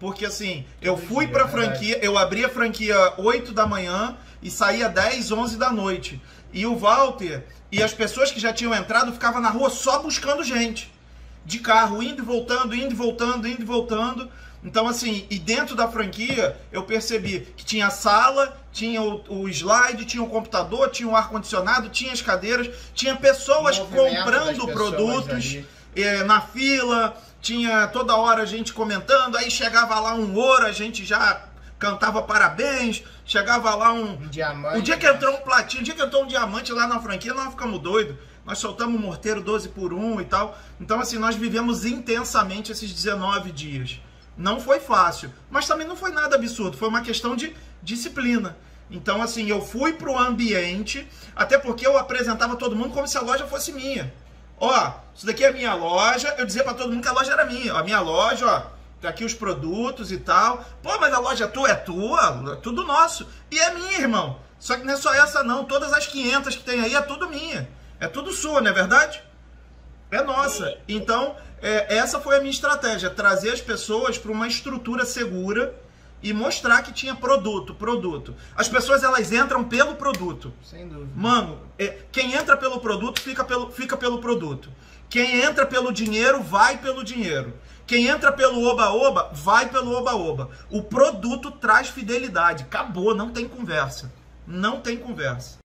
Porque assim, eu fui pra franquia, eu abri a franquia 8 da manhã e saía 10, 11 da noite. E o Walter e as pessoas que já tinham entrado ficavam na rua só buscando gente. De carro, indo e voltando, indo e voltando, indo e voltando. Então, assim, e dentro da franquia eu percebi que tinha a sala, tinha o, o slide, tinha o computador, tinha o ar-condicionado, tinha as cadeiras, tinha pessoas comprando pessoas produtos ali. Eh, na fila, tinha toda hora a gente comentando, aí chegava lá um ouro, a gente já cantava parabéns, chegava lá um. Um diamante. O dia que entrou um platinho, o dia que entrou um diamante lá na franquia, nós ficamos doidos. Nós soltamos um morteiro 12 por 1 e tal. Então, assim, nós vivemos intensamente esses 19 dias. Não foi fácil, mas também não foi nada absurdo. Foi uma questão de disciplina. Então, assim, eu fui pro ambiente, até porque eu apresentava todo mundo como se a loja fosse minha. Ó, isso daqui é a minha loja. Eu dizia pra todo mundo que a loja era minha. Ó, a minha loja, ó, tá aqui os produtos e tal. Pô, mas a loja tua é tua, é tudo nosso. E é minha, irmão. Só que não é só essa não, todas as 500 que tem aí é tudo minha. É tudo sua, não é verdade? É nossa. Então, é, essa foi a minha estratégia, trazer as pessoas para uma estrutura segura e mostrar que tinha produto, produto. As pessoas elas entram pelo produto. Sem dúvida. Mano, é, quem entra pelo produto fica pelo, fica pelo produto. Quem entra pelo dinheiro vai pelo dinheiro. Quem entra pelo oba-oba vai pelo oba-oba. O produto traz fidelidade. Acabou, não tem conversa. Não tem conversa.